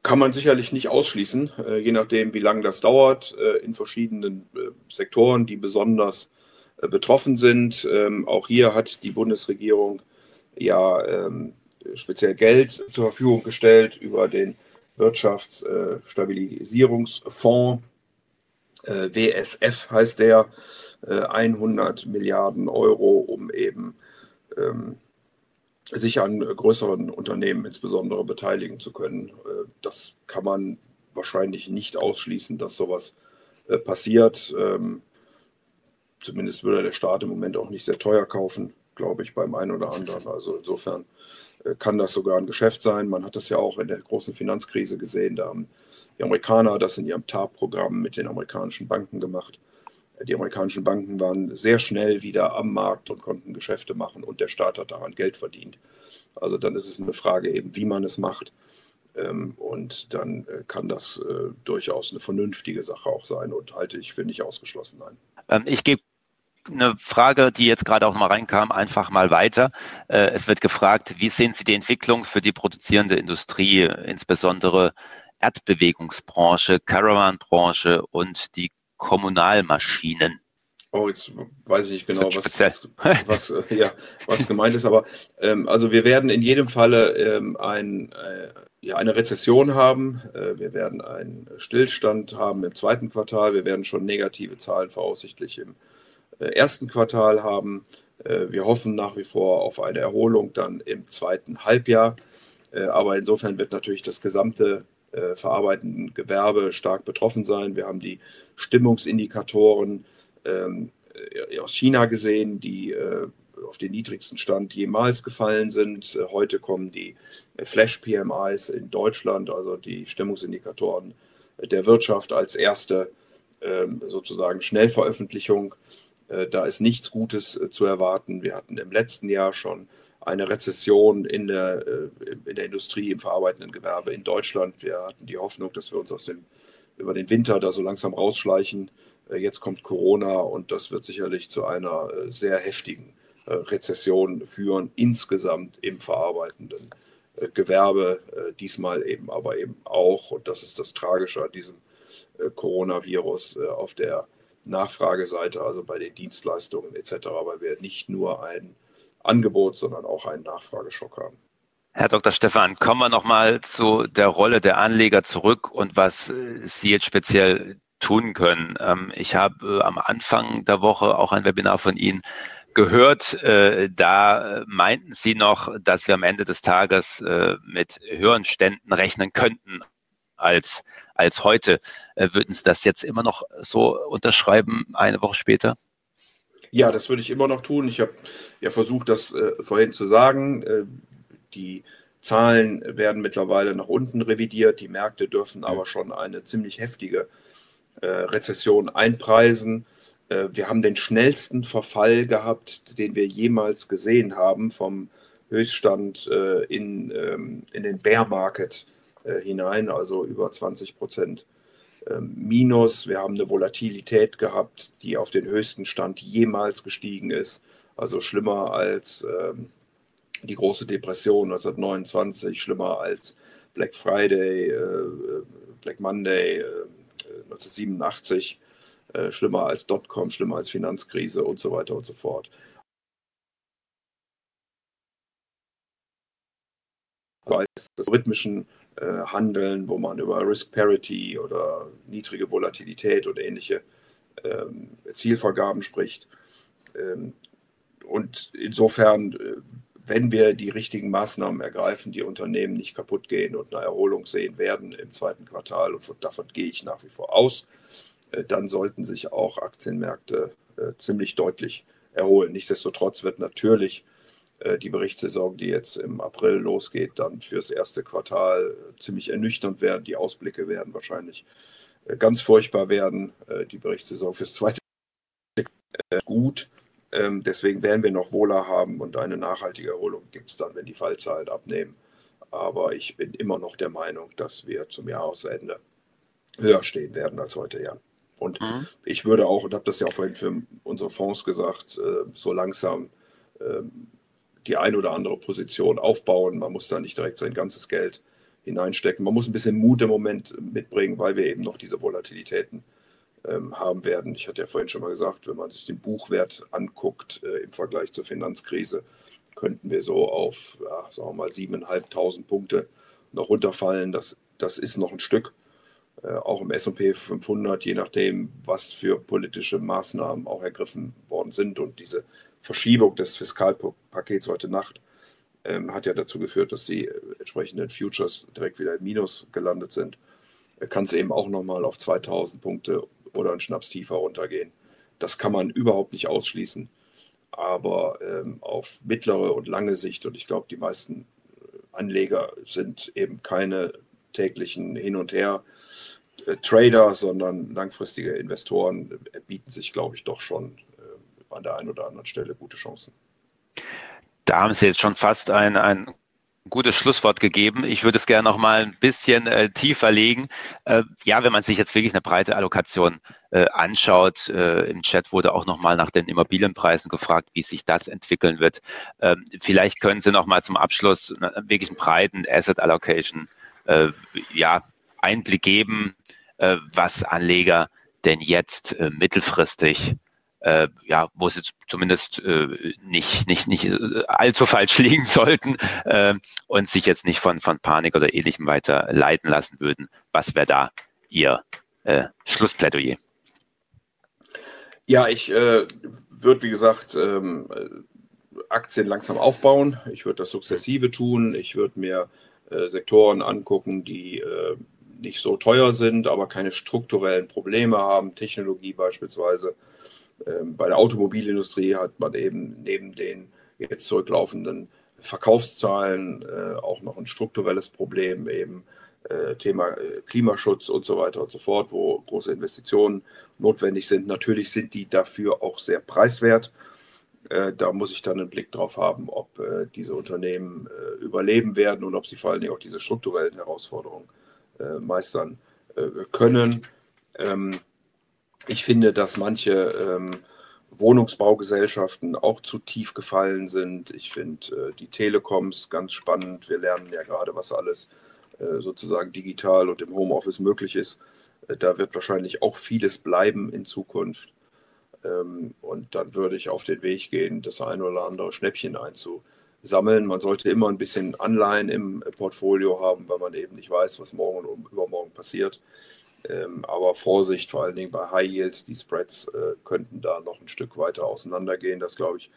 Kann man sicherlich nicht ausschließen, äh, je nachdem, wie lange das dauert, äh, in verschiedenen äh, Sektoren, die besonders betroffen sind. Ähm, auch hier hat die Bundesregierung ja ähm, speziell Geld zur Verfügung gestellt über den Wirtschaftsstabilisierungsfonds, äh, WSF heißt der, 100 äh, Milliarden Euro, um eben ähm, sich an größeren Unternehmen insbesondere beteiligen zu können. Äh, das kann man wahrscheinlich nicht ausschließen, dass sowas passiert. Ähm, zumindest würde der Staat im Moment auch nicht sehr teuer kaufen, glaube ich, beim einen oder anderen. Also insofern äh, kann das sogar ein Geschäft sein. Man hat das ja auch in der großen Finanzkrise gesehen. Da haben die Amerikaner das in ihrem TARP-Programm mit den amerikanischen Banken gemacht. Die amerikanischen Banken waren sehr schnell wieder am Markt und konnten Geschäfte machen und der Staat hat daran Geld verdient. Also dann ist es eine Frage eben, wie man es macht. Ähm, und dann äh, kann das äh, durchaus eine vernünftige Sache auch sein und halte ich für nicht ausgeschlossen ein. Ähm, ich gebe eine Frage, die jetzt gerade auch mal reinkam, einfach mal weiter. Äh, es wird gefragt, wie sehen Sie die Entwicklung für die produzierende Industrie, insbesondere Erdbewegungsbranche, Caravanbranche und die Kommunalmaschinen? Oh, jetzt weiß ich nicht genau, was, was, was, äh, ja, was gemeint ist, aber ähm, also wir werden in jedem Falle ähm, ein, äh, ja, eine Rezession haben. Äh, wir werden einen Stillstand haben im zweiten Quartal. Wir werden schon negative Zahlen voraussichtlich im äh, ersten Quartal haben. Äh, wir hoffen nach wie vor auf eine Erholung dann im zweiten Halbjahr. Äh, aber insofern wird natürlich das gesamte verarbeitende Gewerbe stark betroffen sein. Wir haben die Stimmungsindikatoren ähm, aus China gesehen, die auf den niedrigsten Stand jemals gefallen sind. Heute kommen die Flash-PMIs in Deutschland, also die Stimmungsindikatoren der Wirtschaft als erste ähm, sozusagen Schnellveröffentlichung. Äh, da ist nichts Gutes äh, zu erwarten. Wir hatten im letzten Jahr schon eine Rezession in der, äh, in der Industrie, im verarbeitenden Gewerbe in Deutschland. Wir hatten die Hoffnung, dass wir uns aus dem, über den Winter da so langsam rausschleichen. Jetzt kommt Corona und das wird sicherlich zu einer sehr heftigen Rezession führen, insgesamt im verarbeitenden Gewerbe, diesmal eben aber eben auch, und das ist das Tragische an diesem Coronavirus, auf der Nachfrageseite, also bei den Dienstleistungen etc., weil wir nicht nur ein Angebot, sondern auch einen Nachfrageschock haben. Herr Dr. Stefan, kommen wir nochmal zu der Rolle der Anleger zurück und was äh, Sie jetzt speziell tun können. Ähm, ich habe äh, am Anfang der Woche auch ein Webinar von Ihnen gehört. Äh, da meinten Sie noch, dass wir am Ende des Tages mit höheren Ständen rechnen könnten als, als heute. Würden Sie das jetzt immer noch so unterschreiben, eine Woche später? Ja, das würde ich immer noch tun. Ich habe ja versucht, das äh, vorhin zu sagen. Äh, die Zahlen werden mittlerweile nach unten revidiert. Die Märkte dürfen aber schon eine ziemlich heftige äh, Rezession einpreisen. Äh, wir haben den schnellsten Verfall gehabt, den wir jemals gesehen haben, vom Höchststand äh, in, ähm, in den Bear Market äh, hinein, also über 20 Prozent Minus. Wir haben eine Volatilität gehabt, die auf den höchsten Stand jemals gestiegen ist, also schlimmer als ähm, die große Depression 1929, schlimmer als Black Friday, äh, Black Monday äh, 1987, äh, schlimmer als Dotcom, schlimmer als Finanzkrise und so weiter und so fort. Weiß des rhythmischen äh, handeln, wo man über Risk Parity oder niedrige Volatilität oder ähnliche ähm, Zielvergaben spricht. Ähm, und insofern, äh, wenn wir die richtigen Maßnahmen ergreifen, die Unternehmen nicht kaputt gehen und eine Erholung sehen werden im zweiten Quartal, und davon gehe ich nach wie vor aus, äh, dann sollten sich auch Aktienmärkte äh, ziemlich deutlich erholen. Nichtsdestotrotz wird natürlich die Berichtssaison, die jetzt im April losgeht, dann fürs erste Quartal ziemlich ernüchternd werden. Die Ausblicke werden wahrscheinlich ganz furchtbar werden. Die Berichtssaison fürs zweite gut. Ähm, deswegen werden wir noch Wohler haben und eine nachhaltige Erholung gibt es dann, wenn die Fallzahlen abnehmen. Aber ich bin immer noch der Meinung, dass wir zum Jahresende höher stehen werden als heute, ja. Und mhm. ich würde auch, und habe das ja auch vorhin für unsere Fonds gesagt, äh, so langsam äh, die ein oder andere Position aufbauen. Man muss da nicht direkt sein ganzes Geld hineinstecken. Man muss ein bisschen Mut im Moment mitbringen, weil wir eben noch diese Volatilitäten ähm, haben werden. Ich hatte ja vorhin schon mal gesagt, wenn man sich den Buchwert anguckt äh, im Vergleich zur Finanzkrise, könnten wir so auf, ja, sagen wir mal, 7.500 Punkte noch runterfallen. Das, das ist noch ein Stück. Äh, auch im SP 500, je nachdem, was für politische Maßnahmen auch ergriffen worden sind. Und diese Verschiebung des Fiskalpakets heute Nacht ähm, hat ja dazu geführt, dass die äh, entsprechenden Futures direkt wieder im Minus gelandet sind. Kann es eben auch nochmal auf 2000 Punkte oder einen Schnaps tiefer runtergehen. Das kann man überhaupt nicht ausschließen. Aber ähm, auf mittlere und lange Sicht, und ich glaube, die meisten äh, Anleger sind eben keine täglichen Hin und Her äh, Trader, sondern langfristige Investoren äh, bieten sich, glaube ich, doch schon äh, an der einen oder anderen Stelle gute Chancen. Da haben Sie jetzt schon fast ein, ein gutes Schlusswort gegeben. Ich würde es gerne noch mal ein bisschen äh, tiefer legen. Äh, ja, wenn man sich jetzt wirklich eine breite Allokation äh, anschaut, äh, im Chat wurde auch noch mal nach den Immobilienpreisen gefragt, wie sich das entwickeln wird. Ähm, vielleicht können Sie noch mal zum Abschluss wirklich einen breiten Asset Allocation äh, ja, Einblick geben, äh, was Anleger denn jetzt mittelfristig äh, ja, wo sie zumindest äh, nicht, nicht, nicht äh, allzu falsch liegen sollten äh, und sich jetzt nicht von, von Panik oder ähnlichem weiter leiten lassen würden. Was wäre da Ihr äh, Schlussplädoyer? Ja, ich äh, würde, wie gesagt, ähm, Aktien langsam aufbauen. Ich würde das sukzessive tun. Ich würde mir äh, Sektoren angucken, die äh, nicht so teuer sind, aber keine strukturellen Probleme haben. Technologie beispielsweise. Ähm, bei der Automobilindustrie hat man eben neben den jetzt zurücklaufenden Verkaufszahlen äh, auch noch ein strukturelles Problem, eben äh, Thema äh, Klimaschutz und so weiter und so fort, wo große Investitionen notwendig sind. Natürlich sind die dafür auch sehr preiswert. Da muss ich dann einen Blick drauf haben, ob diese Unternehmen überleben werden und ob sie vor allen Dingen auch diese strukturellen Herausforderungen meistern können. Ähm, ich finde, dass manche ähm, Wohnungsbaugesellschaften auch zu tief gefallen sind. Ich finde äh, die Telekoms ganz spannend. Wir lernen ja gerade, was alles äh, sozusagen digital und im Homeoffice möglich ist. Äh, da wird wahrscheinlich auch vieles bleiben in Zukunft. Ähm, und dann würde ich auf den Weg gehen, das eine oder andere Schnäppchen einzusammeln. Man sollte immer ein bisschen Anleihen im Portfolio haben, weil man eben nicht weiß, was morgen und übermorgen passiert. Ähm, aber Vorsicht, vor allen Dingen bei High Yields, die Spreads äh, könnten da noch ein Stück weiter auseinandergehen. Das glaube ich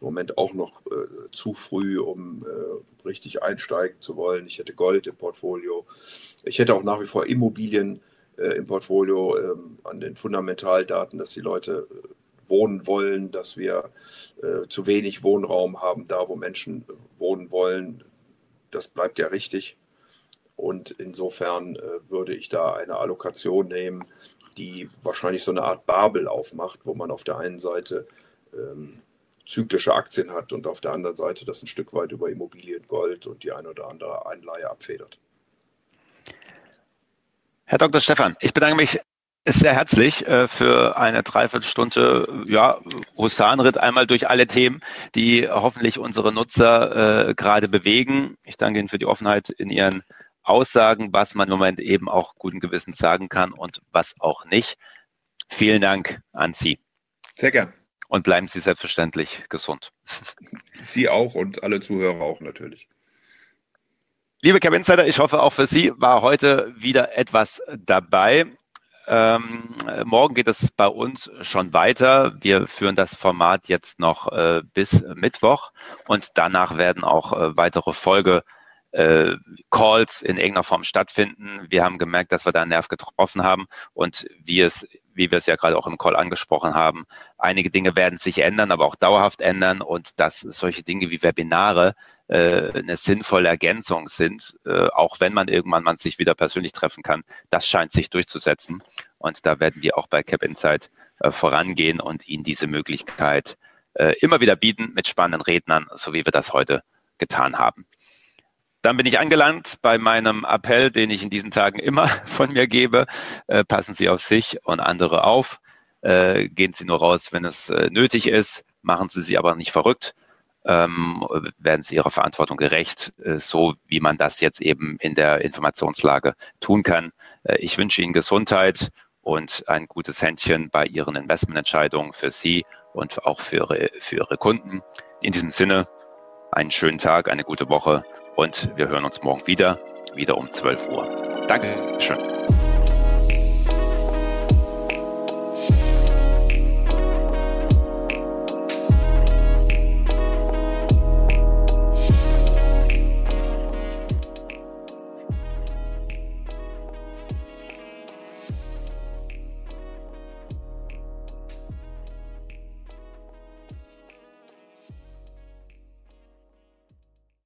im Moment auch noch äh, zu früh, um äh, richtig einsteigen zu wollen. Ich hätte Gold im Portfolio. Ich hätte auch nach wie vor Immobilien äh, im Portfolio ähm, an den Fundamentaldaten, dass die Leute äh, wohnen wollen, dass wir äh, zu wenig Wohnraum haben, da wo Menschen wohnen wollen. Das bleibt ja richtig. Und insofern äh, würde ich da eine Allokation nehmen, die wahrscheinlich so eine Art Babel aufmacht, wo man auf der einen Seite ähm, zyklische Aktien hat und auf der anderen Seite das ein Stück weit über Immobilien, Gold und die eine oder andere Einleihe abfedert. Herr Dr. Stefan, ich bedanke mich sehr herzlich äh, für eine Dreiviertelstunde ja, Husarenritt einmal durch alle Themen, die hoffentlich unsere Nutzer äh, gerade bewegen. Ich danke Ihnen für die Offenheit in Ihren Aussagen, was man im Moment eben auch guten Gewissens sagen kann und was auch nicht. Vielen Dank an Sie. Sehr gern. Und bleiben Sie selbstverständlich gesund. Sie auch und alle Zuhörer auch natürlich. Liebe Cap Insider, ich hoffe auch für Sie war heute wieder etwas dabei. Ähm, morgen geht es bei uns schon weiter. Wir führen das Format jetzt noch äh, bis Mittwoch und danach werden auch äh, weitere Folge äh, Calls in irgendeiner Form stattfinden. Wir haben gemerkt, dass wir da einen Nerv getroffen haben und wie es, wie wir es ja gerade auch im Call angesprochen haben, einige Dinge werden sich ändern, aber auch dauerhaft ändern und dass solche Dinge wie Webinare äh, eine sinnvolle Ergänzung sind, äh, auch wenn man irgendwann man sich wieder persönlich treffen kann, das scheint sich durchzusetzen und da werden wir auch bei Cap Insight äh, vorangehen und Ihnen diese Möglichkeit äh, immer wieder bieten mit spannenden Rednern, so wie wir das heute getan haben. Dann bin ich angelangt bei meinem Appell, den ich in diesen Tagen immer von mir gebe. Äh, passen Sie auf sich und andere auf. Äh, gehen Sie nur raus, wenn es äh, nötig ist. Machen Sie sich aber nicht verrückt. Ähm, werden Sie Ihrer Verantwortung gerecht, äh, so wie man das jetzt eben in der Informationslage tun kann. Äh, ich wünsche Ihnen Gesundheit und ein gutes Händchen bei Ihren Investmententscheidungen für Sie und auch für Ihre, für Ihre Kunden. In diesem Sinne, einen schönen Tag, eine gute Woche und wir hören uns morgen wieder, wieder um 12 Uhr. Dankeschön.